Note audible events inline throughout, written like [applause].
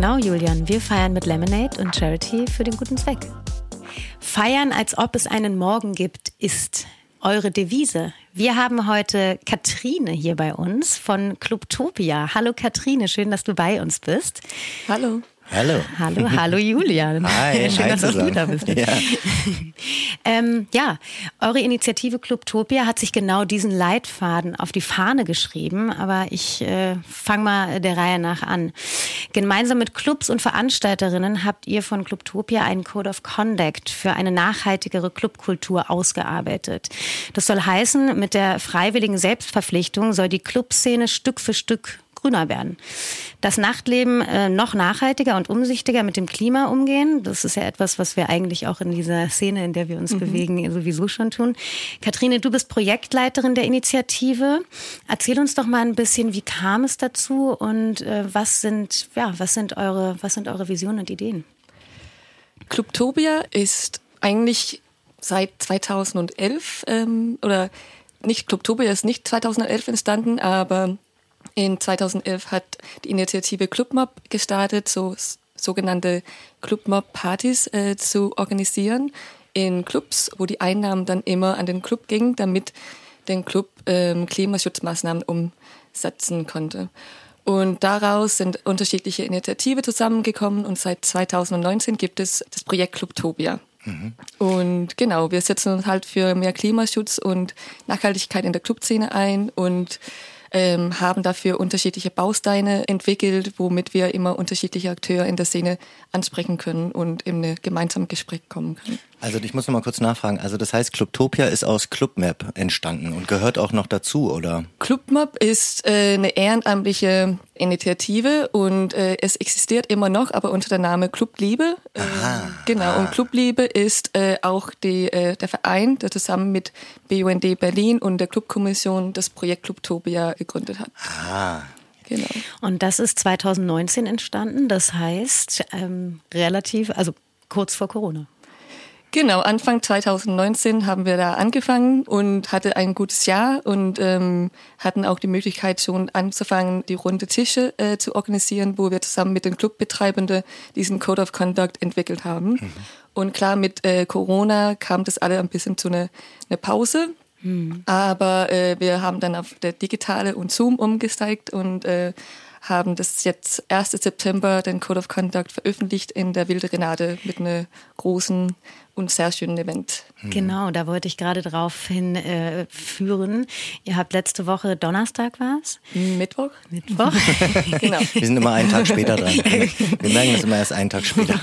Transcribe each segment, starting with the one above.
genau, Julian. Wir feiern mit Lemonade und Charity für den guten Zweck. Feiern, als ob es einen Morgen gibt, ist eure Devise. Wir haben heute Katrine hier bei uns von Clubtopia. Hallo Katrine, schön, dass du bei uns bist. Hallo. Hallo. Hallo, hallo Julian. [laughs] Hi, Schön, hi dass auch du zusammen. da bist. Ja. [laughs] ähm, ja, eure Initiative Clubtopia hat sich genau diesen Leitfaden auf die Fahne geschrieben, aber ich äh, fange mal der Reihe nach an. Gemeinsam mit Clubs und Veranstalterinnen habt ihr von Clubtopia einen Code of Conduct für eine nachhaltigere Clubkultur ausgearbeitet. Das soll heißen, mit der freiwilligen Selbstverpflichtung soll die Clubszene Stück für Stück grüner werden. Das Nachtleben äh, noch nachhaltiger und umsichtiger mit dem Klima umgehen. Das ist ja etwas, was wir eigentlich auch in dieser Szene, in der wir uns bewegen, sowieso schon tun. Katrine, du bist Projektleiterin der Initiative. Erzähl uns doch mal ein bisschen, wie kam es dazu und äh, was sind, ja, was sind eure, was sind eure Visionen und Ideen? Clubtopia ist eigentlich seit 2011 ähm, oder nicht Clubtopia ist nicht 2011 entstanden, aber in 2011 hat die Initiative Clubmob gestartet, so sogenannte Clubmob-Partys äh, zu organisieren in Clubs, wo die Einnahmen dann immer an den Club gingen, damit den Club ähm, Klimaschutzmaßnahmen umsetzen konnte. Und daraus sind unterschiedliche Initiativen zusammengekommen und seit 2019 gibt es das Projekt Clubtopia. Und genau, wir setzen uns halt für mehr Klimaschutz und Nachhaltigkeit in der Clubszene ein und ähm, haben dafür unterschiedliche Bausteine entwickelt, womit wir immer unterschiedliche Akteure in der Szene ansprechen können und in ein gemeinsames Gespräch kommen können. Also ich muss noch mal kurz nachfragen. Also das heißt, Clubtopia ist aus Clubmap entstanden und gehört auch noch dazu, oder? Clubmob ist äh, eine ehrenamtliche Initiative und äh, es existiert immer noch, aber unter der Name Clubliebe. Äh, genau, und Clubliebe ist äh, auch die, äh, der Verein, der zusammen mit BUND Berlin und der Clubkommission das Projekt Clubtopia gegründet hat. Ah, Genau. Und das ist 2019 entstanden. Das heißt, ähm, relativ, also kurz vor Corona. Genau, Anfang 2019 haben wir da angefangen und hatte ein gutes Jahr und ähm, hatten auch die Möglichkeit schon anzufangen, die runde Tische äh, zu organisieren, wo wir zusammen mit den Clubbetreibenden diesen Code of Conduct entwickelt haben. Und klar, mit äh, Corona kam das alle ein bisschen zu einer eine Pause. Aber äh, wir haben dann auf der Digitale und Zoom umgesteigt und äh, haben das jetzt 1. September den Code of Conduct veröffentlicht in der Wilde Renate mit einem großen und sehr schönen Event. Genau, da wollte ich gerade drauf hin äh. Ihr habt letzte Woche Donnerstag war es? Mittwoch? Mittwoch. [laughs] [laughs] Genau. wir sind immer einen Tag später dran. [laughs] Wir merken das immer erst einen Tag später.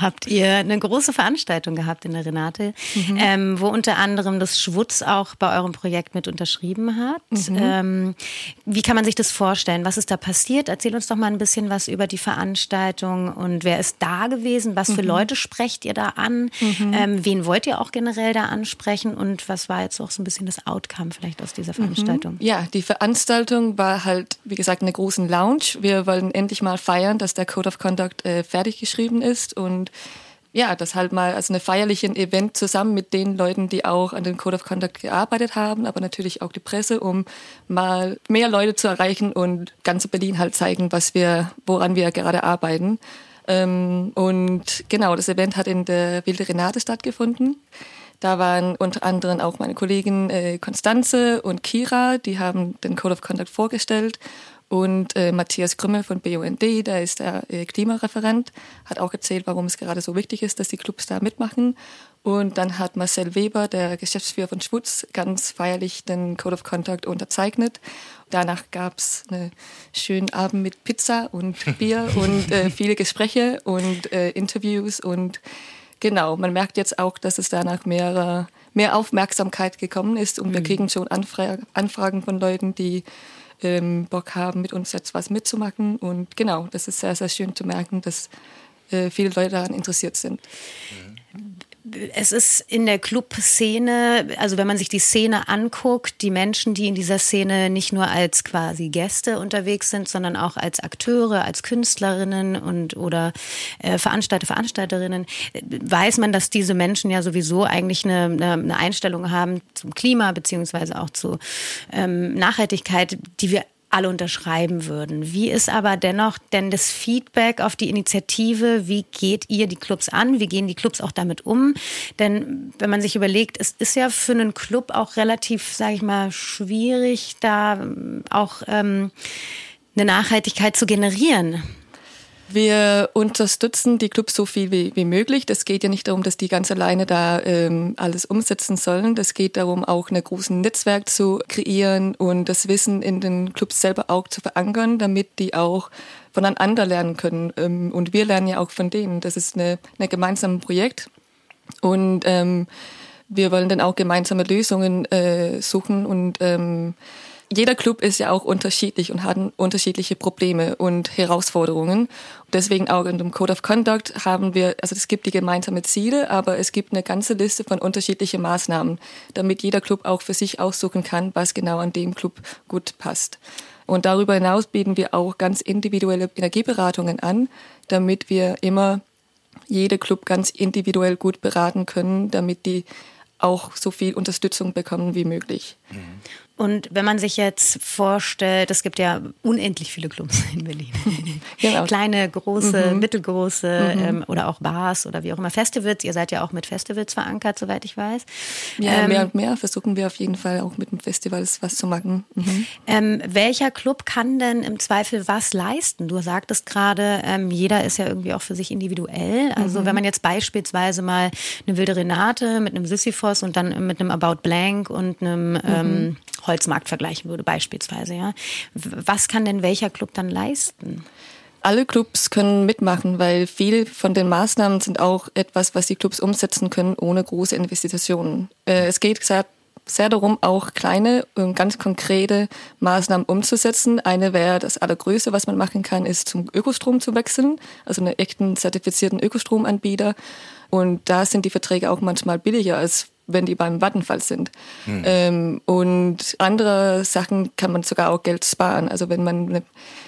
habt ihr eine große Veranstaltung gehabt in der Renate, ähm, wo unter anderem das Schwutz auch bei eurem Projekt mit unterschrieben hat. Ähm, wie kann man sich das vorstellen? Was ist da passiert? Erzähl uns doch mal ein bisschen was über die Veranstaltung und wer ist da gewesen? Was für Leute sprecht ihr da an? Ähm, wen wollt ihr auch generell da ansprechen? Und was war jetzt auch so ein bisschen das Outcome vielleicht aus dieser Veranstaltung? Ja, die Veranstaltung war halt, wie gesagt, eine großen Lounge. Wir wollen endlich mal feiern, dass der Code of Conduct äh, fertig geschrieben ist und ja, das halt mal als eine feierlichen Event zusammen mit den Leuten, die auch an dem Code of Conduct gearbeitet haben, aber natürlich auch die Presse, um mal mehr Leute zu erreichen und ganz Berlin halt zeigen, was wir, woran wir gerade arbeiten. Ähm, und genau, das Event hat in der Wilde Renate stattgefunden. Da waren unter anderem auch meine Kollegin äh, und Kira, die haben den Code of Conduct vorgestellt. Und äh, Matthias Krümmel von BUND, der ist der äh, Klimareferent, hat auch erzählt, warum es gerade so wichtig ist, dass die Clubs da mitmachen. Und dann hat Marcel Weber, der Geschäftsführer von Schwutz, ganz feierlich den Code of Conduct unterzeichnet. Danach gab's einen schönen Abend mit Pizza und [laughs] Bier und äh, viele Gespräche und äh, Interviews. Und genau, man merkt jetzt auch, dass es danach mehr, mehr Aufmerksamkeit gekommen ist. Und wir kriegen schon Anfra Anfragen von Leuten, die ähm, Bock haben, mit uns jetzt was mitzumachen. Und genau, das ist sehr, sehr schön zu merken, dass äh, viele Leute daran interessiert sind. Es ist in der Clubszene, also wenn man sich die Szene anguckt, die Menschen, die in dieser Szene nicht nur als quasi Gäste unterwegs sind, sondern auch als Akteure, als Künstlerinnen und oder äh, Veranstalter, Veranstalterinnen, weiß man, dass diese Menschen ja sowieso eigentlich eine, eine, eine Einstellung haben zum Klima beziehungsweise auch zu ähm, Nachhaltigkeit, die wir alle unterschreiben würden. Wie ist aber dennoch denn das Feedback auf die Initiative? Wie geht ihr die Clubs an? Wie gehen die Clubs auch damit um? Denn wenn man sich überlegt, es ist ja für einen Club auch relativ, sage ich mal, schwierig, da auch ähm, eine Nachhaltigkeit zu generieren. Wir unterstützen die Clubs so viel wie, wie möglich. Das geht ja nicht darum, dass die ganz alleine da ähm, alles umsetzen sollen. Das geht darum, auch ein großes Netzwerk zu kreieren und das Wissen in den Clubs selber auch zu verankern, damit die auch voneinander lernen können. Ähm, und wir lernen ja auch von denen. Das ist eine gemeinsames Projekt. Und ähm, wir wollen dann auch gemeinsame Lösungen äh, suchen und ähm, jeder Club ist ja auch unterschiedlich und hat unterschiedliche Probleme und Herausforderungen. Deswegen auch in dem Code of Conduct haben wir, also es gibt die gemeinsamen Ziele, aber es gibt eine ganze Liste von unterschiedlichen Maßnahmen, damit jeder Club auch für sich aussuchen kann, was genau an dem Club gut passt. Und darüber hinaus bieten wir auch ganz individuelle Energieberatungen an, damit wir immer jede Club ganz individuell gut beraten können, damit die auch so viel Unterstützung bekommen wie möglich. Und wenn man sich jetzt vorstellt, es gibt ja unendlich viele Clubs [laughs] in Berlin. Genau. Kleine, große, mhm. mittelgroße mhm. Ähm, oder auch Bars oder wie auch immer. Festivals, ihr seid ja auch mit Festivals verankert, soweit ich weiß. Ja, ähm, mehr und mehr versuchen wir auf jeden Fall auch mit den Festivals was zu machen. Mhm. Ähm, welcher Club kann denn im Zweifel was leisten? Du sagtest gerade, ähm, jeder ist ja irgendwie auch für sich individuell. Also mhm. wenn man jetzt beispielsweise mal eine wilde Renate mit einem Sisyphos und dann mit einem About Blank und einem mhm. ähm, Holzmarkt vergleichen würde beispielsweise. Ja. Was kann denn welcher Club dann leisten? Alle Clubs können mitmachen, weil viele von den Maßnahmen sind auch etwas, was die Clubs umsetzen können ohne große Investitionen. Äh, es geht sehr, darum, auch kleine und ganz konkrete Maßnahmen umzusetzen. Eine wäre das allergrößte, was man machen kann, ist zum Ökostrom zu wechseln, also einen echten zertifizierten Ökostromanbieter. Und da sind die Verträge auch manchmal billiger als wenn die beim Vattenfall sind. Mhm. Ähm, und andere Sachen kann man sogar auch Geld sparen. Also wenn man einen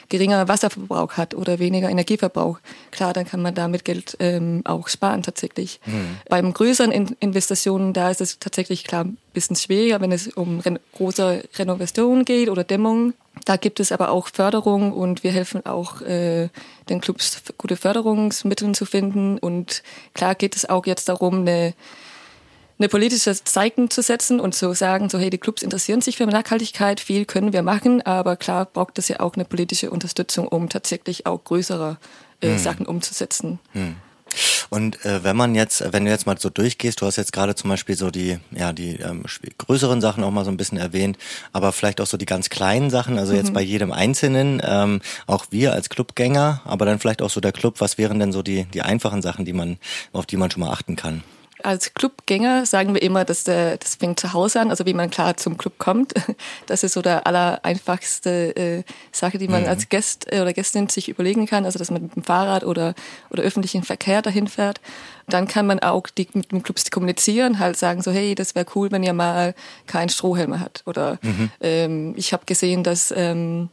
geringer Wasserverbrauch hat oder weniger Energieverbrauch, klar, dann kann man damit Geld ähm, auch sparen tatsächlich. Mhm. Beim größeren In Investitionen, da ist es tatsächlich klar ein bisschen schwieriger, wenn es um ren große Renovationen geht oder Dämmung. Da gibt es aber auch Förderung und wir helfen auch äh, den Clubs gute Förderungsmittel zu finden. Und klar geht es auch jetzt darum, eine eine politische Zeichen zu setzen und zu sagen, so hey, die Clubs interessieren sich für Nachhaltigkeit, viel können wir machen, aber klar braucht es ja auch eine politische Unterstützung, um tatsächlich auch größere äh, hm. Sachen umzusetzen. Hm. Und äh, wenn man jetzt, wenn du jetzt mal so durchgehst, du hast jetzt gerade zum Beispiel so die, ja, die ähm, größeren Sachen auch mal so ein bisschen erwähnt, aber vielleicht auch so die ganz kleinen Sachen, also jetzt mhm. bei jedem Einzelnen, ähm, auch wir als Clubgänger, aber dann vielleicht auch so der Club, was wären denn so die, die einfachen Sachen, die man, auf die man schon mal achten kann? Als Clubgänger sagen wir immer, dass der, das fängt zu Hause an, also wie man klar zum Club kommt. [laughs] Das ist so der allereinfachste äh, Sache, die man mhm. als Gast äh, oder Gästin sich überlegen kann, also dass man mit dem Fahrrad oder, oder öffentlichen Verkehr dahin fährt. Dann kann man auch die, mit dem Clubs kommunizieren, halt sagen so, hey, das wäre cool, wenn ihr mal keinen Strohhelm hat. Oder mhm. ähm, ich habe gesehen, dass ähm,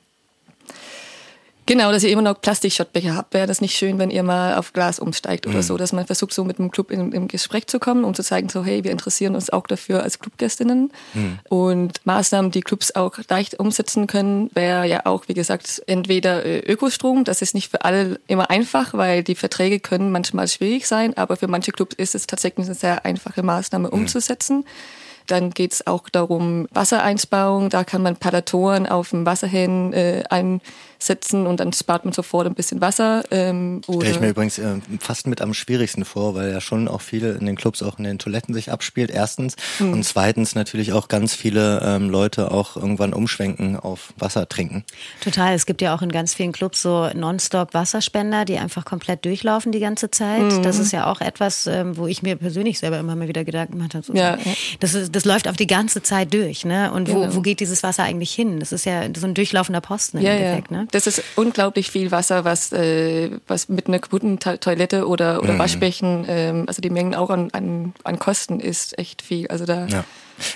Genau, dass ihr immer noch Plastikshotbecher habt. Wäre das nicht schön, wenn ihr mal auf Glas umsteigt oder mhm. so, dass man versucht, so mit dem Club in, im Gespräch zu kommen, um zu zeigen, so hey, wir interessieren uns auch dafür als Clubgästinnen. Mhm. Und Maßnahmen, die Clubs auch leicht umsetzen können, wäre ja auch, wie gesagt, entweder äh, Ökostrom. Das ist nicht für alle immer einfach, weil die Verträge können manchmal schwierig sein, aber für manche Clubs ist es tatsächlich eine sehr einfache Maßnahme mhm. umzusetzen. Mhm. Dann geht es auch darum, Wassereinsparung. Da kann man Palatoren auf dem Wasserhähnen äh, einsetzen und dann spart man sofort ein bisschen Wasser. Ähm, Stelle ich mir übrigens äh, fast mit am schwierigsten vor, weil ja schon auch viele in den Clubs auch in den Toiletten sich abspielt, erstens. Mhm. Und zweitens natürlich auch ganz viele ähm, Leute auch irgendwann umschwenken auf Wasser trinken. Total. Es gibt ja auch in ganz vielen Clubs so nonstop Wasserspender, die einfach komplett durchlaufen die ganze Zeit. Mhm. Das ist ja auch etwas, ähm, wo ich mir persönlich selber immer mal wieder Gedanken gemacht habe. So, ja. Das ist das läuft auf die ganze Zeit durch, ne? Und wo, genau. wo geht dieses Wasser eigentlich hin? Das ist ja so ein durchlaufender Posten im ja, Endeffekt, ja. ne? Das ist unglaublich viel Wasser, was, äh, was mit einer kaputten Toilette oder, oder mhm. Waschbecken, ähm, also die Mengen auch an, an, an Kosten ist echt viel. Also da ja.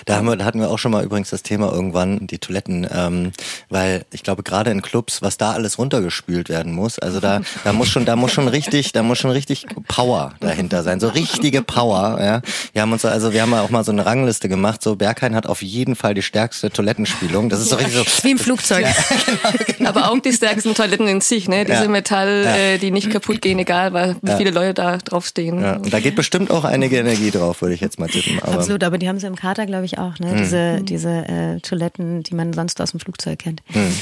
Da, haben wir, da hatten wir auch schon mal übrigens das Thema irgendwann, die Toiletten, ähm, weil ich glaube gerade in Clubs, was da alles runtergespült werden muss, also da, da muss schon, da muss schon richtig, da muss schon richtig Power dahinter sein, so richtige Power. Ja, wir haben uns also, wir haben auch mal so eine Rangliste gemacht. So Berghain hat auf jeden Fall die stärkste Toilettenspülung. Das ist so richtig so wie im Flugzeug. Ja, genau, genau. Aber auch die stärksten Toiletten in sich, ne? Diese ja. Metall, ja. äh, die nicht kaputt gehen, egal, weil wie viele Leute da draufstehen. Ja. Und da geht bestimmt auch einige Energie drauf, würde ich jetzt mal tippen. Aber Absolut, aber die haben sie im Kater glaube ich, auch, ne? Mhm. Diese, diese äh, Toiletten, die man sonst aus dem Flugzeug kennt. Mhm.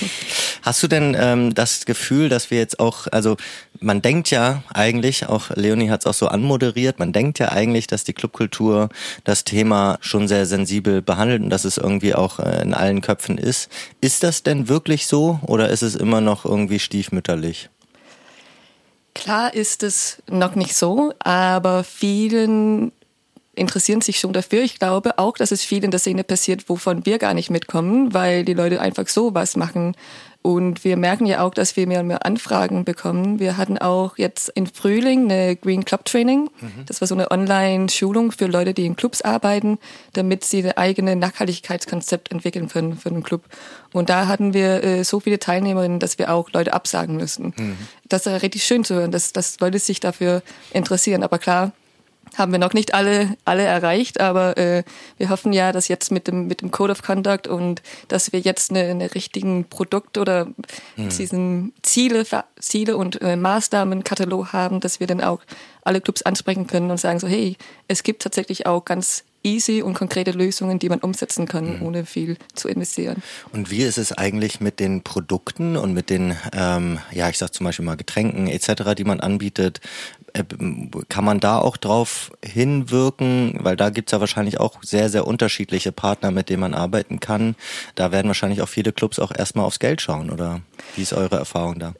Hast du denn ähm, das Gefühl, dass wir jetzt auch, also man denkt ja eigentlich, auch Leonie hat es auch so anmoderiert, man denkt ja eigentlich, dass die Clubkultur das Thema schon sehr sensibel behandelt und dass es irgendwie auch äh, in allen Köpfen ist. Ist das denn wirklich so oder ist es immer noch irgendwie stiefmütterlich? Klar ist es noch nicht so, aber vielen interessieren sich schon dafür. Ich glaube auch, dass es viel in der Szene passiert, wovon wir gar nicht mitkommen, weil die Leute einfach so was machen. Und wir merken ja auch, dass wir mehr und mehr Anfragen bekommen. Wir hatten auch jetzt im Frühling eine Green Club Training. Mhm. Das war so eine Online-Schulung für Leute, die in Clubs arbeiten, damit sie ein eigenes Nachhaltigkeitskonzept entwickeln können für den Club. Und da hatten wir äh, so viele Teilnehmerinnen, dass wir auch Leute absagen müssen. Mhm. Das ist richtig schön zu hören, dass, dass Leute sich dafür interessieren. Aber klar, haben wir noch nicht alle, alle erreicht, aber äh, wir hoffen ja, dass jetzt mit dem, mit dem Code of Conduct und dass wir jetzt eine, eine richtigen Produkt oder mhm. diesen Ziele, Ziele und äh, Maßnahmenkatalog haben, dass wir dann auch alle Clubs ansprechen können und sagen so, hey, es gibt tatsächlich auch ganz easy und konkrete Lösungen, die man umsetzen kann, mhm. ohne viel zu investieren. Und wie ist es eigentlich mit den Produkten und mit den, ähm, ja, ich sag zum Beispiel mal Getränken etc., die man anbietet? Äh, kann man da auch drauf hinwirken? Weil da gibt's ja wahrscheinlich auch sehr, sehr unterschiedliche Partner, mit denen man arbeiten kann. Da werden wahrscheinlich auch viele Clubs auch erstmal aufs Geld schauen, oder wie ist eure Erfahrung da?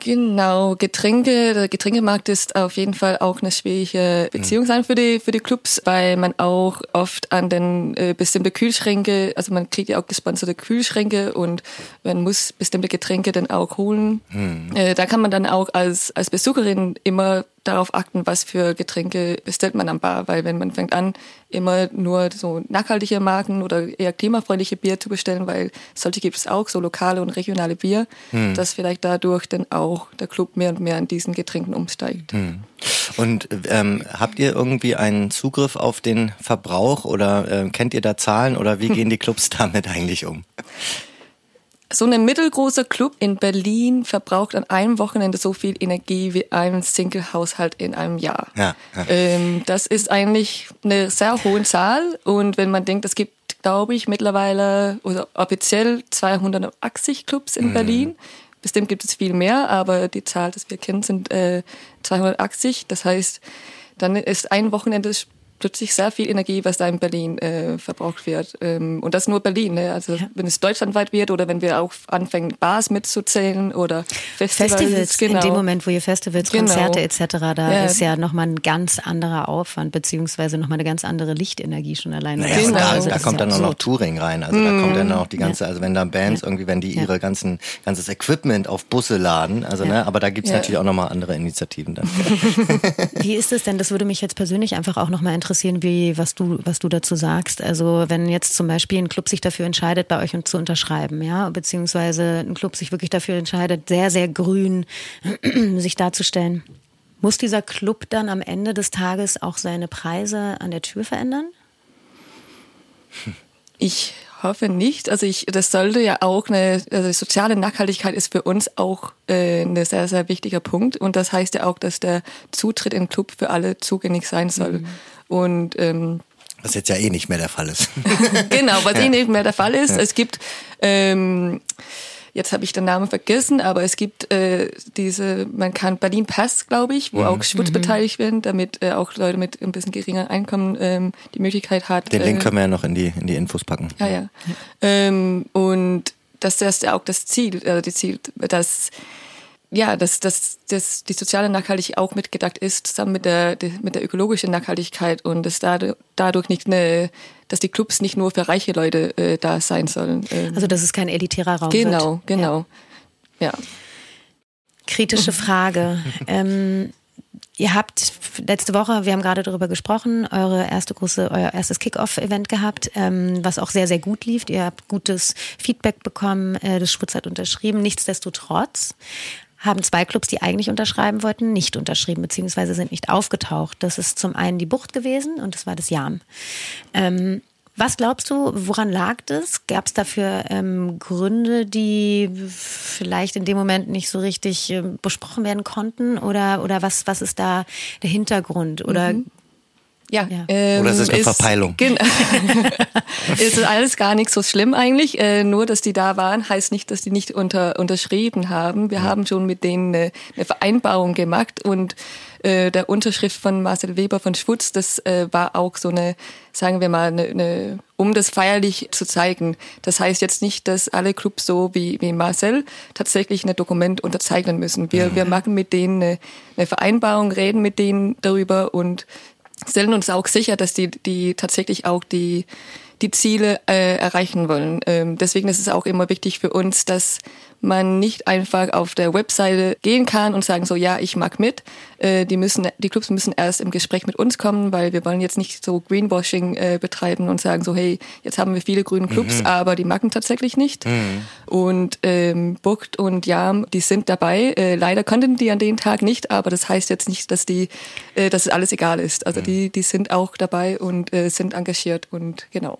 Genau, Getränke, der Getränkemarkt ist auf jeden Fall auch eine schwierige Beziehung sein für die, für die Clubs, weil man auch oft an den äh, bestimmte Kühlschränke, also man kriegt ja auch gesponserte Kühlschränke und man muss bestimmte Getränke dann auch holen. Mhm. Äh, da kann man dann auch als, als Besucherin immer darauf achten, was für Getränke bestellt man am Bar, weil wenn man fängt an, immer nur so nachhaltige Marken oder eher klimafreundliche Bier zu bestellen, weil solche gibt es auch, so lokale und regionale Bier, hm. dass vielleicht dadurch dann auch der Club mehr und mehr an diesen Getränken umsteigt. Hm. Und ähm, habt ihr irgendwie einen Zugriff auf den Verbrauch oder äh, kennt ihr da Zahlen oder wie [laughs] gehen die Clubs damit eigentlich um? So ein mittelgroßer Club in Berlin verbraucht an einem Wochenende so viel Energie wie ein Single-Haushalt in einem Jahr. Ja, ja. Ähm, das ist eigentlich eine sehr hohe Zahl. Und wenn man denkt, es gibt, glaube ich, mittlerweile oder offiziell 280 Clubs in mhm. Berlin. Bestimmt gibt es viel mehr, aber die Zahl, die wir kennen, sind äh, 280. Das heißt, dann ist ein Wochenende plötzlich sehr viel Energie, was da in Berlin äh, verbraucht wird. Ähm, und das nur Berlin. Ne? Also ja. wenn es deutschlandweit wird oder wenn wir auch anfangen, Bars mitzuzählen oder Festivals. Festivals, genau. in dem Moment, wo ihr Festivals, genau. Konzerte etc., da ja. ist ja nochmal ein ganz anderer Aufwand, beziehungsweise nochmal eine ganz andere Lichtenergie schon alleine. Naja, genau. Da, also da kommt dann auch noch Touring rein. Also mm. da kommt dann auch die ganze, also wenn da Bands irgendwie, wenn die ihre ganzen, ganzes Equipment auf Busse laden, also ne, aber da gibt's natürlich auch nochmal andere Initiativen dann. [laughs] Wie ist es denn, das würde mich jetzt persönlich einfach auch nochmal interessieren, interessieren, wie, was du, was du dazu sagst. Also wenn jetzt zum Beispiel ein Club sich dafür entscheidet, bei euch zu unterschreiben, ja, beziehungsweise ein Club sich wirklich dafür entscheidet, sehr, sehr grün [clears throat] sich darzustellen. Muss dieser Club dann am Ende des Tages auch seine Preise an der Tür verändern? Ich hoffe nicht. Also ich, das sollte ja auch eine, also soziale Nachhaltigkeit ist für uns auch äh, ein sehr, sehr wichtiger Punkt. Und das heißt ja auch, dass der Zutritt in den Club für alle zugänglich sein soll. Mhm. Und ähm, was jetzt ja eh nicht mehr der Fall ist. [laughs] genau, was eh ja. eh nicht mehr der Fall ist. Ja. Es gibt ähm, jetzt habe ich den Namen vergessen, aber es gibt äh, diese, man kann Berlin Pass, glaube ich, wo mhm. auch Schwutz mhm. beteiligt werden, damit äh, auch Leute mit ein bisschen geringer Einkommen ähm, die Möglichkeit hat. Den Link äh, können wir ja noch in die in die Infos packen. Ja, ja. ja. Ähm, und das, ist ja auch das Ziel, äh, die Ziel, dass ja, dass, dass, dass die soziale Nachhaltigkeit auch mitgedacht ist, zusammen mit der, mit der ökologischen Nachhaltigkeit und dass dadurch, dadurch nicht eine, dass die Clubs nicht nur für reiche Leute äh, da sein sollen. Ähm. Also dass es kein elitärer Raum genau, wird. Genau, genau. Ja. Kritische Frage. [laughs] ähm, Ihr habt letzte Woche, wir haben gerade darüber gesprochen, eure erste große, euer erstes Kickoff-Event gehabt, ähm, was auch sehr, sehr gut lief. Ihr habt gutes Feedback bekommen, äh, das Sputz hat unterschrieben. Nichtsdestotrotz haben zwei Clubs, die eigentlich unterschreiben wollten, nicht unterschrieben, beziehungsweise sind nicht aufgetaucht. Das ist zum einen die Bucht gewesen und das war das Jam. Ähm, was glaubst du, woran lag das? Gab es dafür ähm, Gründe, die vielleicht in dem Moment nicht so richtig äh, besprochen werden konnten? Oder, oder was, was ist da der Hintergrund? Oder mhm. Ja. ja. Ähm, Oder ist es eine ist, Verpeilung? Genau. [laughs] [laughs] ist alles gar nicht so schlimm eigentlich. Äh, nur, dass die da waren, heißt nicht, dass die nicht unter, unterschrieben haben. Wir ja. haben schon mit denen eine, eine Vereinbarung gemacht und äh, der Unterschrift von Marcel Weber von Schwutz, das äh, war auch so eine, sagen wir mal, eine, eine, um das feierlich zu zeigen. Das heißt jetzt nicht, dass alle Clubs so wie, wie Marcel tatsächlich ein Dokument unterzeichnen müssen. Wir, wir machen mit denen eine, eine Vereinbarung, reden mit denen darüber und stellen uns auch sicher, dass die, die tatsächlich auch die, die Ziele äh, erreichen wollen. Ähm, deswegen ist es auch immer wichtig für uns, dass man nicht einfach auf der Webseite gehen kann und sagen so, ja, ich mag mit. Äh, die müssen, die Clubs müssen erst im Gespräch mit uns kommen, weil wir wollen jetzt nicht so Greenwashing äh, betreiben und sagen so, hey, jetzt haben wir viele grüne Clubs, mhm. aber die machen tatsächlich nicht. Mhm. Und ähm, Bucht und Jam, die sind dabei. Äh, leider konnten die an dem Tag nicht, aber das heißt jetzt nicht, dass die, äh, dass es alles egal ist. Also mhm. die, die sind auch dabei und äh, sind engagiert und genau.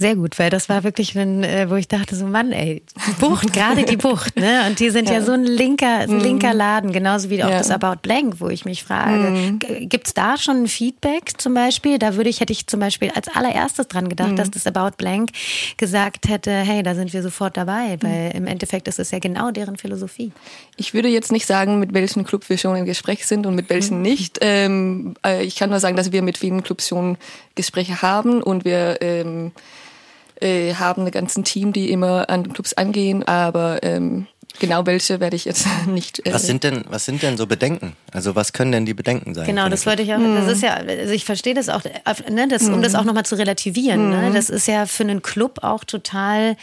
Sehr gut, weil das war wirklich, wenn, äh, wo ich dachte, so Mann, ey, die Bucht, gerade die Bucht, ne? Und die sind ja, ja so ein linker, ein mhm. linker Laden, genauso wie auch ja. das About Blank, wo ich mich frage, mhm. gibt's da schon ein Feedback zum Beispiel? Da würde ich, hätte ich zum Beispiel als allererstes dran gedacht, mhm. dass das About Blank gesagt hätte, hey, da sind wir sofort dabei, mhm. weil im Endeffekt ist es ja genau deren Philosophie. Ich würde jetzt nicht sagen, mit welchen Club wir schon im Gespräch sind und mit welchen mhm. nicht. Ähm, äh, ich kann nur sagen, dass wir mit vielen Clubs schon Gespräche haben und wir ähm, äh, haben ein ganzen Team, die immer an Clubs angehen, aber ähm, genau welche werde ich jetzt [laughs] nicht. Äh was sind denn, was sind denn so Bedenken? Also was können denn die Bedenken sein? Genau, das wollte ich auch. Mhm. Das ist ja, also ich verstehe das auch, ne, das, um mhm. das auch nochmal zu relativieren. Ne? Mhm. Ne, das ist ja für einen Club auch total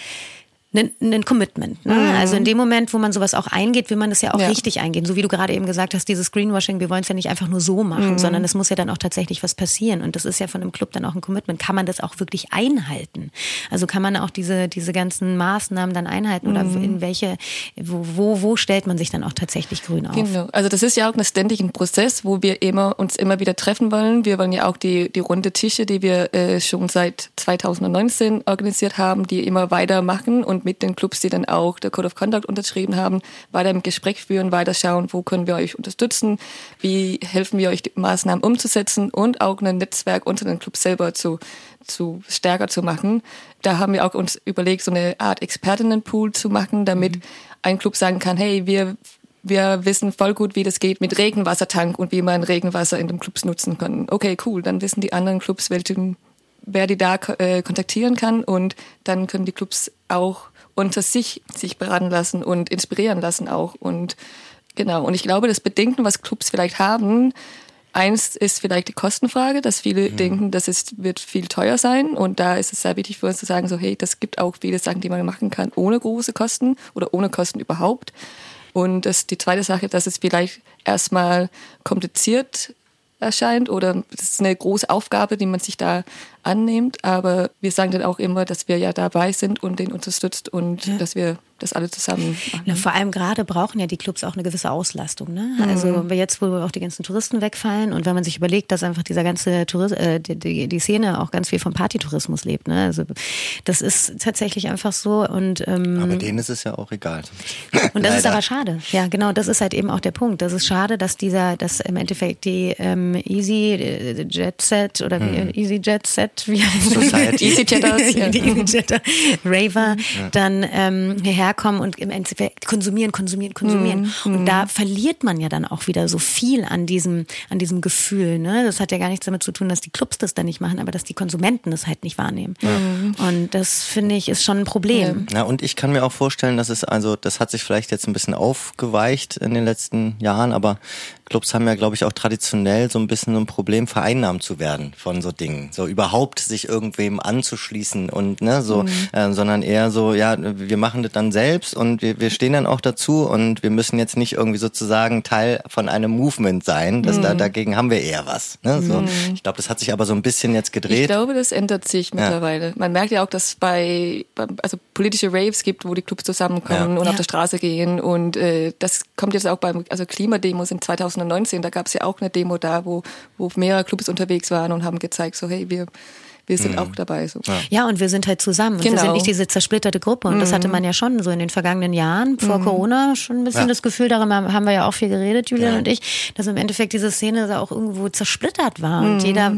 ein Commitment. Ne? Mhm. Also in dem Moment, wo man sowas auch eingeht, will man das ja auch ja. richtig eingehen. So wie du gerade eben gesagt hast, dieses Greenwashing, wir wollen es ja nicht einfach nur so machen, mhm. sondern es muss ja dann auch tatsächlich was passieren. Und das ist ja von einem Club dann auch ein Commitment. Kann man das auch wirklich einhalten? Also kann man auch diese, diese ganzen Maßnahmen dann einhalten? Oder mhm. in welche, wo, wo, wo stellt man sich dann auch tatsächlich grün auf? Genau. Also das ist ja auch ein ständiger Prozess, wo wir immer, uns immer wieder treffen wollen. Wir wollen ja auch die, die runde Tische, die wir äh, schon seit 2019 organisiert haben, die immer weitermachen und mit den Clubs, die dann auch der Code of Conduct unterschrieben haben, weiter im Gespräch führen, weiter schauen, wo können wir euch unterstützen, wie helfen wir euch, die Maßnahmen umzusetzen und auch ein Netzwerk unter den Clubs selber zu, zu stärker zu machen. Da haben wir auch uns überlegt, so eine Art Expertinnenpool zu machen, damit mhm. ein Club sagen kann, hey, wir wir wissen voll gut, wie das geht mit Regenwassertank und wie man Regenwasser in den Clubs nutzen kann. Okay, cool. Dann wissen die anderen Clubs, welchen, wer die da äh, kontaktieren kann und dann können die Clubs auch unter sich sich beraten lassen und inspirieren lassen auch. Und genau, und ich glaube, das Bedenken, was Clubs vielleicht haben, Eins ist vielleicht die Kostenfrage, dass viele mhm. denken, das ist, wird viel teuer sein. Und da ist es sehr wichtig für uns zu sagen, so, hey, das gibt auch viele Sachen, die man machen kann ohne große Kosten oder ohne Kosten überhaupt. Und das, die zweite Sache, dass es vielleicht erstmal kompliziert erscheint oder das ist eine große Aufgabe, die man sich da annimmt. Aber wir sagen dann auch immer, dass wir ja dabei sind und den unterstützt und ja. dass wir das alle zusammen machen. Na, vor allem gerade brauchen ja die Clubs auch eine gewisse Auslastung. Ne? Mhm. Also jetzt, wo auch die ganzen Touristen wegfallen und wenn man sich überlegt, dass einfach dieser ganze Touris äh, die, die, die Szene auch ganz viel vom Partytourismus lebt. Ne? Also das ist tatsächlich einfach so. Und, ähm, aber denen ist es ja auch egal. Und das ist aber schade. Ja, genau, das ist halt eben auch der Punkt. Das ist schade, dass dieser, dass im Endeffekt die ähm, Easy äh, Jet Set oder mhm. Easy Jet Set wie heißt Society. EasyJetters, [laughs] ja. die EasyJetter, Raver, dann ähm, hierher kommen und im Endeffekt konsumieren, konsumieren, konsumieren. Und da verliert man ja dann auch wieder so viel an diesem, an diesem Gefühl. Ne? Das hat ja gar nichts damit zu tun, dass die Clubs das dann nicht machen, aber dass die Konsumenten das halt nicht wahrnehmen. Und das finde ich ist schon ein Problem. Ja, und ich kann mir auch vorstellen, dass es, also das hat sich vielleicht jetzt ein bisschen aufgeweicht in den letzten Jahren, aber Clubs haben ja, glaube ich, auch traditionell so ein bisschen so ein Problem, vereinnahmt zu werden von so Dingen. So überhaupt sich irgendwem anzuschließen und ne, so, äh, sondern eher so, ja, wir machen das dann selbst und wir, wir stehen dann auch dazu und wir müssen jetzt nicht irgendwie sozusagen Teil von einem Movement sein. Das, da, dagegen haben wir eher was. Ne? So, Ich glaube, das hat sich aber so ein bisschen jetzt Ich gedreht. glaube, das ändert sich mittlerweile. Man merkt ja auch, dass bei, bei also politische Raves gibt, wo die Clubs zusammenkommen Ja. und Ja. auf der Straße gehen. Und äh, das kommt jetzt auch beim also Klimademos in 2019. Da gab es ja auch eine Demo da, wo, wo mehrere Clubs unterwegs waren und haben gezeigt, so hey, wir, wir sind auch dabei. So. Ja, und wir sind halt zusammen. Und wir Genau. sind nicht diese zersplitterte Gruppe. Und das hatte man ja schon so in den vergangenen Jahren vor Corona schon ein bisschen Ja. das Gefühl, darüber haben wir ja auch viel geredet, Julian Ja. und ich, dass im Endeffekt diese Szene da auch irgendwo zersplittert war. Und jeder,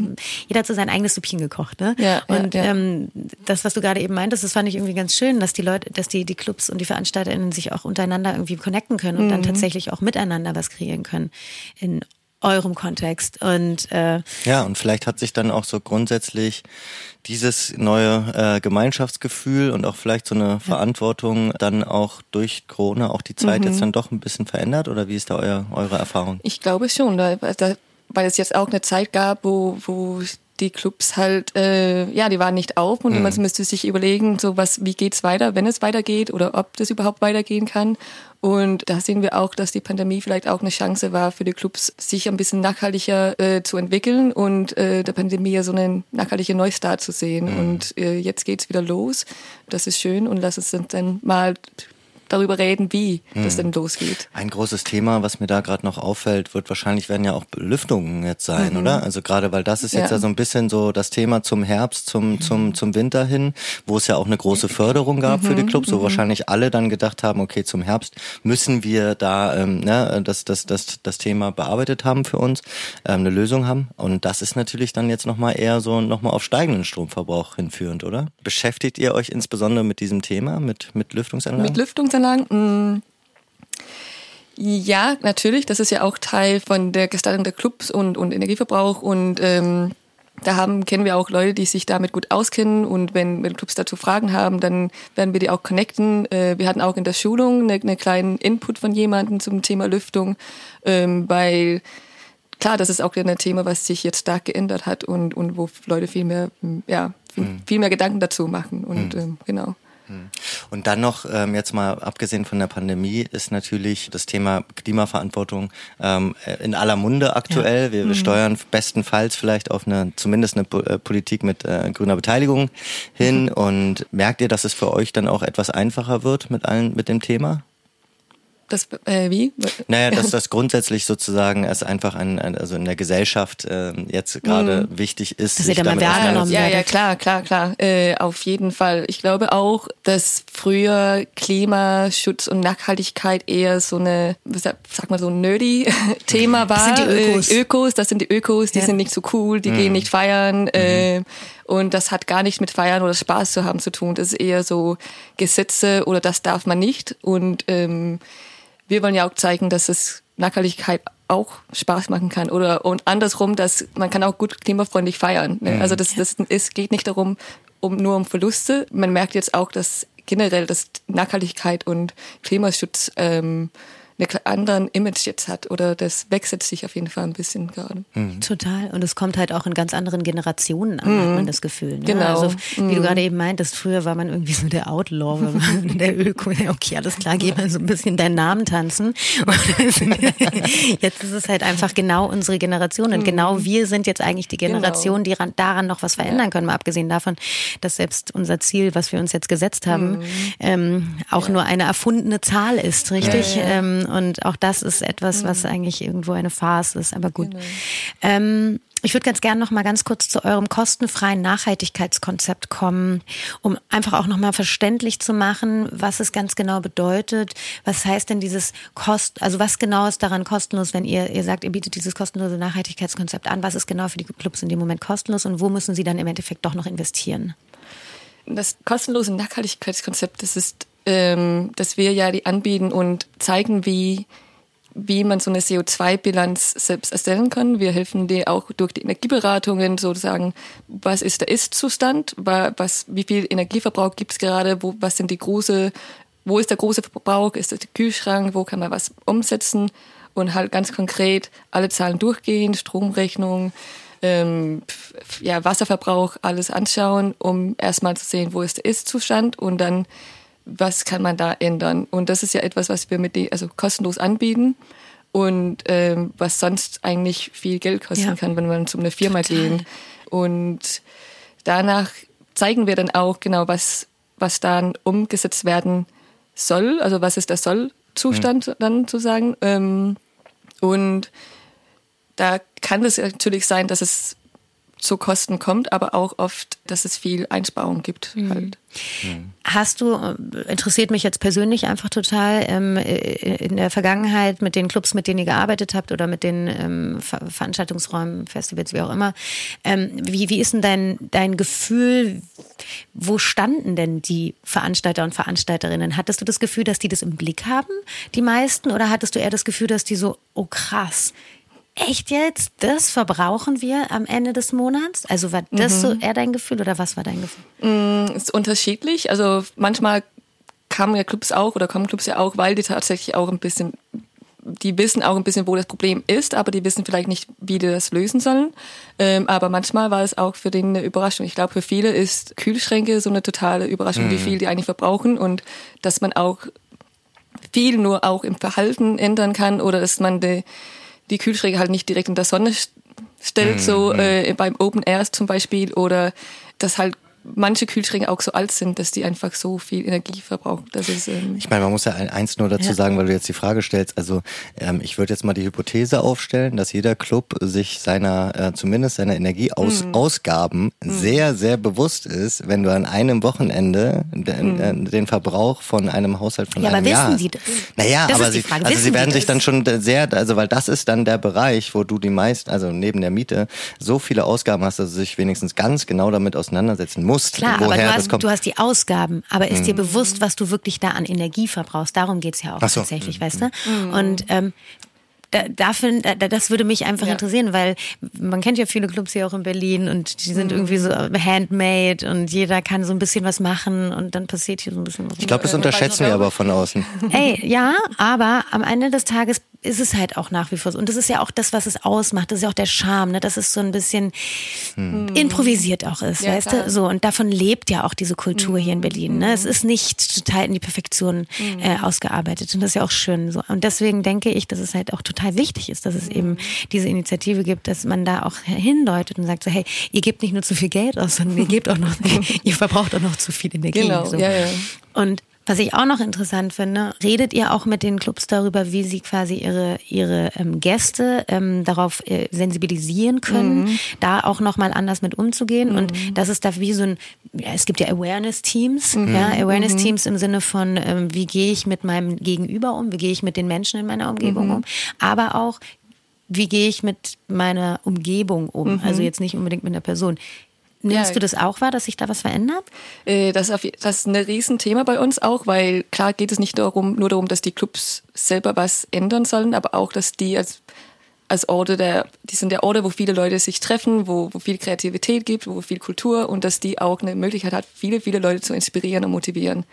jeder hat so sein eigenes Süppchen gekocht. Ne? Ja, ja, und ja. Ähm, das, was du gerade eben meintest, das fand ich irgendwie ganz schön, dass die Leute, dass die, die Clubs und die VeranstalterInnen sich auch untereinander irgendwie connecten können und dann tatsächlich auch miteinander was kreieren können in eurem Kontext. Und äh, Ja, und vielleicht hat sich dann auch so grundsätzlich dieses neue äh, Gemeinschaftsgefühl und auch vielleicht so eine Verantwortung dann auch durch Corona, auch die Zeit jetzt dann doch ein bisschen verändert oder wie ist da euer, eure Erfahrung? Ich glaube schon, da, da, weil es jetzt auch eine Zeit gab, wo, wo die Clubs halt, äh, ja, die waren nicht auf und man müsste sich überlegen, so was, wie geht's weiter, wenn es weitergeht oder ob das überhaupt weitergehen kann. Und da sehen wir auch, dass die Pandemie vielleicht auch eine Chance war für die Clubs, sich ein bisschen nachhaltiger äh, zu entwickeln und äh, der Pandemie ja so einen nachhaltigen Neustart zu sehen. Und äh, jetzt geht's wieder los. Das ist schön und lass uns dann mal darüber reden, wie das denn losgeht. Ein großes Thema, was mir da gerade noch auffällt, wird wahrscheinlich werden ja auch Belüftungen jetzt sein, oder? Also gerade weil das ist jetzt ja. Ja. so ein bisschen so das Thema zum Herbst, zum zum zum Winter hin, wo es ja auch eine große Förderung gab für die Clubs, wo wahrscheinlich alle dann gedacht haben, okay, zum Herbst müssen wir da ähm, ne, das das das das Thema bearbeitet haben für uns, ähm, eine Lösung haben und das ist natürlich dann jetzt noch mal eher so noch mal auf steigenden Stromverbrauch hinführend, oder? Beschäftigt ihr euch insbesondere mit diesem Thema, mit mit Lüftungsanlagen? Mit Lüftungsanlagen? Mm, Ja, natürlich. Das ist ja auch Teil von der Gestaltung der Clubs und, und Energieverbrauch. Und ähm, da haben, kennen wir auch Leute, die sich damit gut auskennen. Und wenn, wenn Clubs dazu Fragen haben, dann werden wir die auch connecten. Äh, wir hatten auch in der Schulung eine, eine kleinen Input von jemandem zum Thema Lüftung, ähm, weil klar, das ist auch ein Thema, was sich jetzt stark geändert hat und, und wo Leute viel mehr, ja, viel, viel mehr Gedanken dazu machen. Und ähm, genau. Und dann noch, ähm, jetzt mal abgesehen von der Pandemie, ist natürlich das Thema Klimaverantwortung ähm, in aller Munde aktuell. Wir, wir steuern bestenfalls vielleicht auf eine, zumindest eine Po- äh, Politik mit äh, grüner Beteiligung hin. Und merkt ihr, dass es für euch dann auch etwas einfacher wird mit allen, mit dem Thema? Das, äh, wie? Naja, dass das grundsätzlich sozusagen als einfach ein, ein also in der Gesellschaft äh, jetzt gerade wichtig ist. Dass sich ihr da mal damit wahrgenommen Ja, ja, klar, klar, klar. Äh, auf jeden Fall. Ich glaube auch, dass früher Klimaschutz und Nachhaltigkeit eher so eine, was sag mal so ein nerdy [laughs] Thema war. Das sind die Ökos. Äh, Ökos, das sind die Ökos, die Ja. sind nicht so cool, die gehen nicht feiern. Äh, und das hat gar nichts mit Feiern oder Spaß zu haben zu tun. Das ist eher so Gesetze oder das darf man nicht. Und ähm, wir wollen ja auch zeigen, dass es Nachhaltigkeit auch Spaß machen kann oder und andersrum, dass man kann auch gut klimafreundlich feiern. Ne? Also das, das es geht nicht darum, um nur um Verluste. Man merkt jetzt auch, dass generell dass Nachhaltigkeit und Klimaschutz ähm, anderen Image jetzt hat oder das wechselt sich auf jeden Fall ein bisschen gerade. Total. Und es kommt halt auch in ganz anderen Generationen an, hat man das Gefühl. Ne? Genau. Also, wie du gerade eben meintest, früher war man irgendwie so der Outlaw, wenn man [laughs] der Öko. Ja, Okay, alles klar, geh mal so ein bisschen deinen Namen tanzen. [laughs] Jetzt ist es halt einfach genau unsere Generation. Und genau wir sind jetzt eigentlich die Generation, die ran- daran noch was verändern können. Mal abgesehen davon, dass selbst unser Ziel, was wir uns jetzt gesetzt haben, ähm, auch nur eine erfundene Zahl ist, richtig? Ähm, und auch das ist etwas, was eigentlich irgendwo eine Farce ist. Aber gut. Ähm, ich würde ganz gerne noch mal ganz kurz zu eurem kostenfreien Nachhaltigkeitskonzept kommen, um einfach auch noch mal verständlich zu machen, was es ganz genau bedeutet. Was heißt denn dieses Kost, also was genau ist daran kostenlos, wenn ihr, ihr sagt, ihr bietet dieses kostenlose Nachhaltigkeitskonzept an? Was ist genau für die Clubs in dem Moment kostenlos und wo müssen sie dann im Endeffekt doch noch investieren? Das kostenlose Nachhaltigkeitskonzept, das ist, ähm, dass wir ja die anbieten und zeigen, wie wie man so eine CO2-Bilanz selbst erstellen kann. Wir helfen dir auch durch die Energieberatungen sozusagen, was ist der Ist-Zustand, was, wie viel Energieverbrauch gibt es gerade, wo, was sind die große, wo ist der große Verbrauch, ist das der Kühlschrank, wo kann man was umsetzen? Und halt ganz konkret alle Zahlen durchgehen, Stromrechnung, ähm, ja, Wasserverbrauch, alles anschauen, um erstmal zu sehen, wo ist der Ist-Zustand und dann was kann man da ändern? Und das ist ja etwas, was wir mit die, also kostenlos anbieten und ähm, was sonst eigentlich viel Geld kosten ja. kann, wenn man zu einer Firma Total. gehen. Und danach zeigen wir dann auch genau, was, was dann umgesetzt werden soll, also was ist der Sollzustand mhm. dann zu sagen. Ähm, und da kann es natürlich sein, dass es zu Kosten kommt, aber auch oft, dass es viel Einsparung gibt. Mhm. Halt. Mhm. Hast du, äh, interessiert mich jetzt persönlich einfach total, ähm, äh, in der Vergangenheit mit den Clubs, mit denen ihr gearbeitet habt oder mit den ähm, Veranstaltungsräumen, Festivals, wie auch immer, ähm, wie, wie ist denn dein, dein Gefühl, wo standen denn die Veranstalter und Veranstalterinnen? Hattest du das Gefühl, dass die das im Blick haben, die meisten, oder hattest du eher das Gefühl, dass die so, oh krass, echt jetzt? Das verbrauchen wir am Ende des Monats? Also war das mhm. so eher dein Gefühl oder was war dein Gefühl? Mm, ist unterschiedlich. Also manchmal kamen ja Clubs auch oder kommen Clubs ja auch, weil die tatsächlich auch ein bisschen, die wissen auch ein bisschen, wo das Problem ist, aber die wissen vielleicht nicht, wie die das lösen sollen. Ähm, aber manchmal war es auch für den eine Überraschung. Ich glaube, für viele ist Kühlschränke so eine totale Überraschung, mhm. wie viel die eigentlich verbrauchen und dass man auch viel nur auch im Verhalten ändern kann oder dass man die die Kühlschränke halt nicht direkt in der Sonne stellt, mhm. so äh, beim Open Airs zum Beispiel, oder dass halt manche Kühlschränke auch so alt sind, dass die einfach so viel Energie verbrauchen. Das ist, ähm ich meine, man muss ja eins nur dazu ja. sagen, weil du jetzt die Frage stellst. Also ähm, ich würde jetzt mal die Hypothese aufstellen, dass jeder Club sich seiner, äh, zumindest seiner Energieausgaben mhm. sehr, sehr bewusst ist, wenn du an einem Wochenende den, mhm. äh, den Verbrauch von einem Haushalt von ja, einem aber Jahr wissen Sie das? Naja, das aber sie, also sie werden sich dann schon sehr, also weil das ist dann der Bereich, wo du die meisten, also neben der Miete, so viele Ausgaben hast, dass du dich wenigstens ganz genau damit auseinandersetzen musst. Klar, aber du hast, du hast, die Ausgaben, aber ist mhm. dir bewusst, was du wirklich da an Energie verbrauchst? Darum geht's ja auch so. tatsächlich, mhm. weißt du? Mhm. Und ähm, da, dafür, da, das würde mich einfach ja. interessieren, weil man kennt ja viele Clubs hier auch in Berlin und die sind mhm. irgendwie so handmade und jeder kann so ein bisschen was machen und dann passiert hier so ein bisschen was. Ich glaube, das unterschätzen wir aber von außen. Ey, ja, aber am Ende des Tages ist es halt auch nach wie vor so. Und das ist ja auch das, was es ausmacht. Das ist ja auch der Charme, ne? dass es so ein bisschen hm. improvisiert auch ist, ja, weißt klar. du? So, und davon lebt ja auch diese Kultur hm. hier in Berlin. Ne? Es ist nicht total in die Perfektion hm. äh, ausgearbeitet. Und das ist ja auch schön so. Und deswegen denke ich, dass es halt auch total wichtig ist, dass es hm. eben diese Initiative gibt, dass man da auch hindeutet und sagt so, hey, ihr gebt nicht nur zu viel Geld aus, sondern ihr gebt auch noch, [laughs] ihr verbraucht auch noch zu viel Energie. Genau, so. ja, ja. Und was ich auch noch interessant finde, redet ihr auch mit den Clubs darüber, wie sie quasi ihre, ihre ähm, Gäste ähm, darauf äh, sensibilisieren können, mhm. da auch nochmal anders mit umzugehen. Mhm. Und das ist da wie so ein, ja, es gibt ja Awareness-Teams, mhm. ja, Awareness-Teams im Sinne von, ähm, wie gehe ich mit meinem Gegenüber um, wie gehe ich mit den Menschen in meiner Umgebung mhm. um, aber auch, wie gehe ich mit meiner Umgebung um? Mhm. Also jetzt nicht unbedingt mit einer Person. Nimmst ja. du das auch wahr, dass sich da was verändert? Äh, das, ist das ist ein Riesenthema bei uns auch, weil klar geht es nicht darum, nur darum, dass die Clubs selber was ändern sollen, aber auch, dass die als, als Orte der, die sind der Orte, wo viele Leute sich treffen, wo, wo viel Kreativität gibt, wo viel Kultur und dass die auch eine Möglichkeit hat, viele, viele Leute zu inspirieren und motivieren.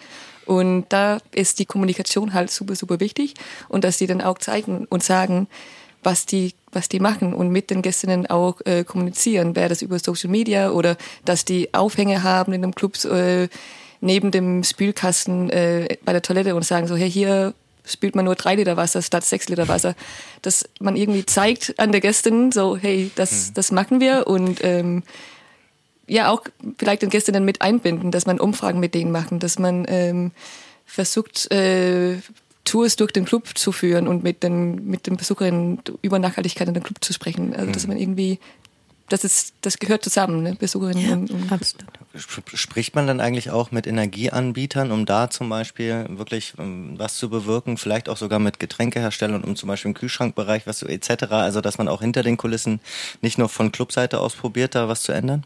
Und da ist die Kommunikation halt super, super wichtig und dass die dann auch zeigen und sagen, was die, was die machen und mit den Gästinnen auch äh, kommunizieren. Wäre das über Social Media oder dass die Aufhänge haben in dem Club äh, neben dem Spülkasten äh, bei der Toilette und sagen so, hey, hier spült man nur drei Liter Wasser statt sechs Liter Wasser. Dass man irgendwie zeigt an der Gästin so, hey, das, mhm. das machen wir und ähm, ja auch vielleicht den Gästinnen mit einbinden, dass man Umfragen mit denen machen, dass man ähm, versucht, äh, Tours durch den Club zu führen und mit den, mit den Besucherinnen über Nachhaltigkeit in den Club zu sprechen. Also, dass mhm. man irgendwie das ist, das gehört zusammen, ne? Besucherinnen Ja, und, und absolut. Spricht man dann eigentlich auch mit Energieanbietern, um da zum Beispiel wirklich ähm, was zu bewirken, vielleicht auch sogar mit Getränkeherstellern, um zum Beispiel im Kühlschrankbereich was zu etc., also dass man auch hinter den Kulissen nicht nur von Clubseite aus probiert, da was zu ändern?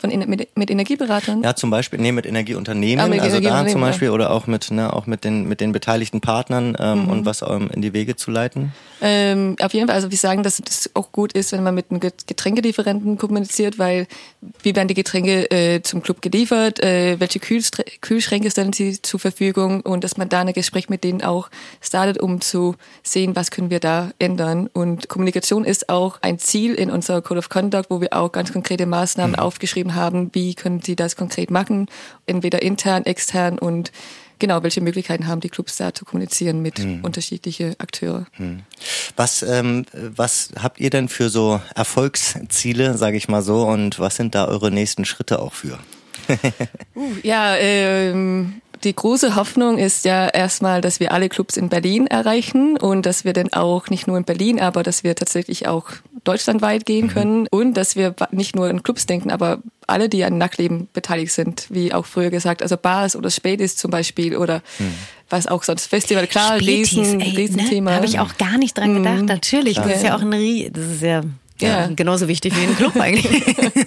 Von mit, mit Energieberatern. Ja, zum Beispiel, nee, mit Energieunternehmen, Ah, mit also da Energieunternehmen, zum ja. Beispiel oder auch mit, ne, auch mit den, mit den beteiligten Partnern ähm, Mhm. und was ähm, in die Wege zu leiten. Ähm, auf jeden Fall, also wir sagen, dass es auch gut ist, wenn man mit einem Get- Getränkelieferanten kommuniziert, weil wie werden die Getränke äh, zum Club geliefert, äh, welche Kühlstre Kühlschränke stellen sie zur Verfügung und dass man da ein Gespräch mit denen auch startet, um zu sehen, was können wir da ändern. Und Kommunikation ist auch ein Ziel in unserer Code of Conduct, wo wir auch ganz konkrete Maßnahmen aufgeschrieben haben, wie können sie das konkret machen, entweder intern, extern und genau, welche Möglichkeiten haben die Clubs da zu kommunizieren mit unterschiedlichen Akteuren. Was, ähm, was habt ihr denn für so Erfolgsziele, sage ich mal so, und was sind da eure nächsten Schritte auch für? [laughs] Ja, ähm, die große Hoffnung ist ja erstmal, dass wir alle Clubs in Berlin erreichen und dass wir dann auch nicht nur in Berlin, aber dass wir tatsächlich auch deutschlandweit gehen können und dass wir nicht nur in Clubs denken, aber alle, die an Nachtleben beteiligt sind, wie auch früher gesagt, also Bars oder Spätis zum Beispiel oder was auch sonst Festival, klar, Spätis, Riesen, ey, Riesenthema. Ne? Habe ich auch gar nicht dran gedacht. Natürlich, das ist ja auch ein Rie das ist ja, ja. Ja. genauso wichtig wie ein Club eigentlich. [laughs]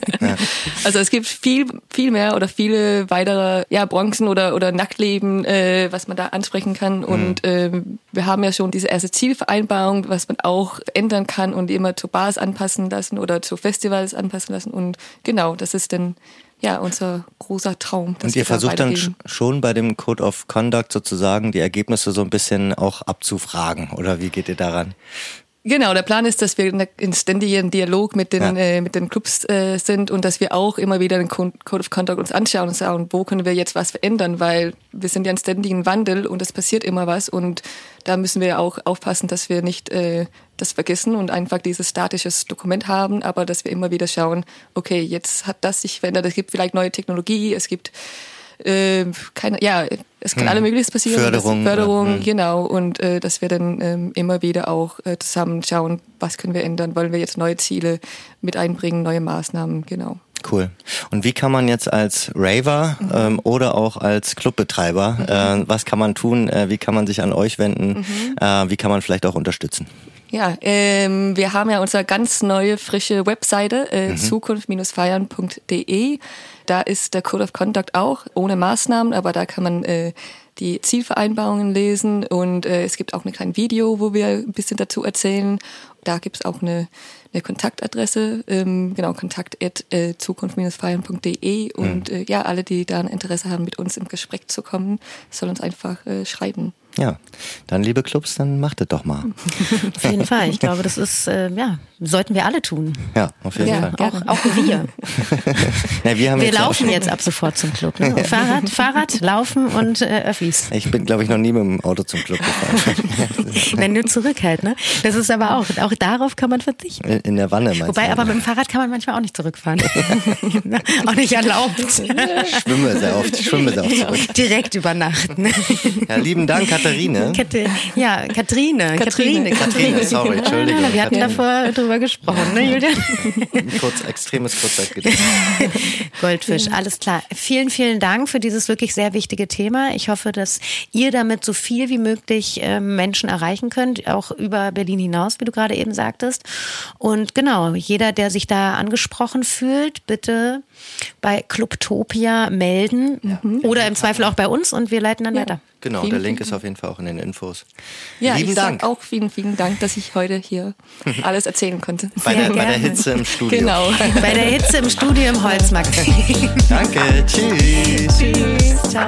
Also es gibt viel, viel mehr oder viele weitere ja, Branchen oder, oder Nacktleben, äh, was man da ansprechen kann. Und ähm, wir haben ja schon diese erste Zielvereinbarung, was man auch ändern kann und immer zu Bars anpassen lassen oder zu Festivals anpassen lassen. Und genau, das ist dann ja unser großer Traum. dass Und ihr da versucht dann schon bei dem Code of Conduct sozusagen die Ergebnisse so ein bisschen auch abzufragen, oder wie geht ihr daran? Genau, der Plan ist, dass wir in ständigen Dialog mit den, Ja. äh, mit den Clubs äh, sind und dass wir auch immer wieder den Code of Conduct uns anschauen und sagen, wo können wir jetzt was verändern, weil wir sind ja in ständigen Wandel und es passiert immer was und da müssen wir auch aufpassen, dass wir nicht äh, das vergessen und einfach dieses statisches Dokument haben, aber dass wir immer wieder schauen, okay, jetzt hat das sich verändert, es gibt vielleicht neue Technologie, es gibt äh, keine, ja, es kann alle mögliches passieren. Hm. Förderung, Das, Förderung, oder? Hm. genau. Und äh, dass wir dann ähm, immer wieder auch äh, zusammen schauen, was können wir ändern, wollen wir jetzt neue Ziele mit einbringen, neue Maßnahmen, genau. Cool. Und wie kann man jetzt als Raver ähm, oder auch als Clubbetreiber, äh, was kann man tun? Äh, wie kann man sich an euch wenden? Äh, wie kann man vielleicht auch unterstützen? Ja, ähm, wir haben ja unsere ganz neue, frische Webseite, äh, zukunft-feiern.de. Da ist der Code of Conduct auch, ohne Maßnahmen, aber da kann man äh, die Zielvereinbarungen lesen und äh, es gibt auch ein kleines Video, wo wir ein bisschen dazu erzählen. Da gibt es auch eine, eine Kontaktadresse, ähm, genau, kontakt at, äh, und äh, ja, alle, die da ein Interesse haben, mit uns im Gespräch zu kommen, sollen uns einfach äh, schreiben. Ja, dann liebe Clubs, dann macht es doch mal. [laughs] Auf jeden Fall. Ich glaube, das ist, äh, ja, sollten wir alle tun. Ja, auf jeden Ja. Fall. Auch, auch wir. [laughs] Ja, wir haben Wir jetzt ja laufen jetzt ab sofort zum Club. Ne? [laughs] Fahrrad, Fahrrad, Laufen und äh, Öffis. Ich bin, glaube ich, noch nie mit dem Auto zum Club gefahren. Wenn du zurück halt, ne? Das ist aber auch, auch darauf kann man verzichten. In in der Wanne meinst Wobei, du? aber mit dem Fahrrad kann man manchmal auch nicht zurückfahren. auch nicht erlaubt. schwimme sehr oft, ich schwimme sehr oft zurück. Direkt übernachten. Ja, Genau. lieben Dank, Katharine. Kette, ja, Katrine. Katrine. Katrine, sorry, Entschuldigung. Wir hatten davor drüber gesprochen, ne, Julian? [laughs] Kurz, extremes Kurzzeitgedächtnis. [laughs] Goldfisch, alles klar. Vielen, vielen Dank für dieses wirklich sehr wichtige Thema. Ich hoffe, dass ihr damit so viel wie möglich äh, Menschen erreichen könnt, auch über Berlin hinaus, wie du gerade eben sagtest. Und genau, jeder, der sich da angesprochen fühlt, bitte bei Clubtopia melden oder im Zweifel auch bei uns und wir leiten dann weiter. Genau, Vielen, der Link vielen ist auf jeden Fall auch in den Infos. Ja, Lieben ich Dank. sag auch vielen, vielen Dank, dass ich heute hier [laughs] alles erzählen konnte. Bei der, bei der. Hitze im Studio. Genau. Bei der Hitze im Studio im Holzmarkt. Danke, tschüss. Tschüss. Ciao.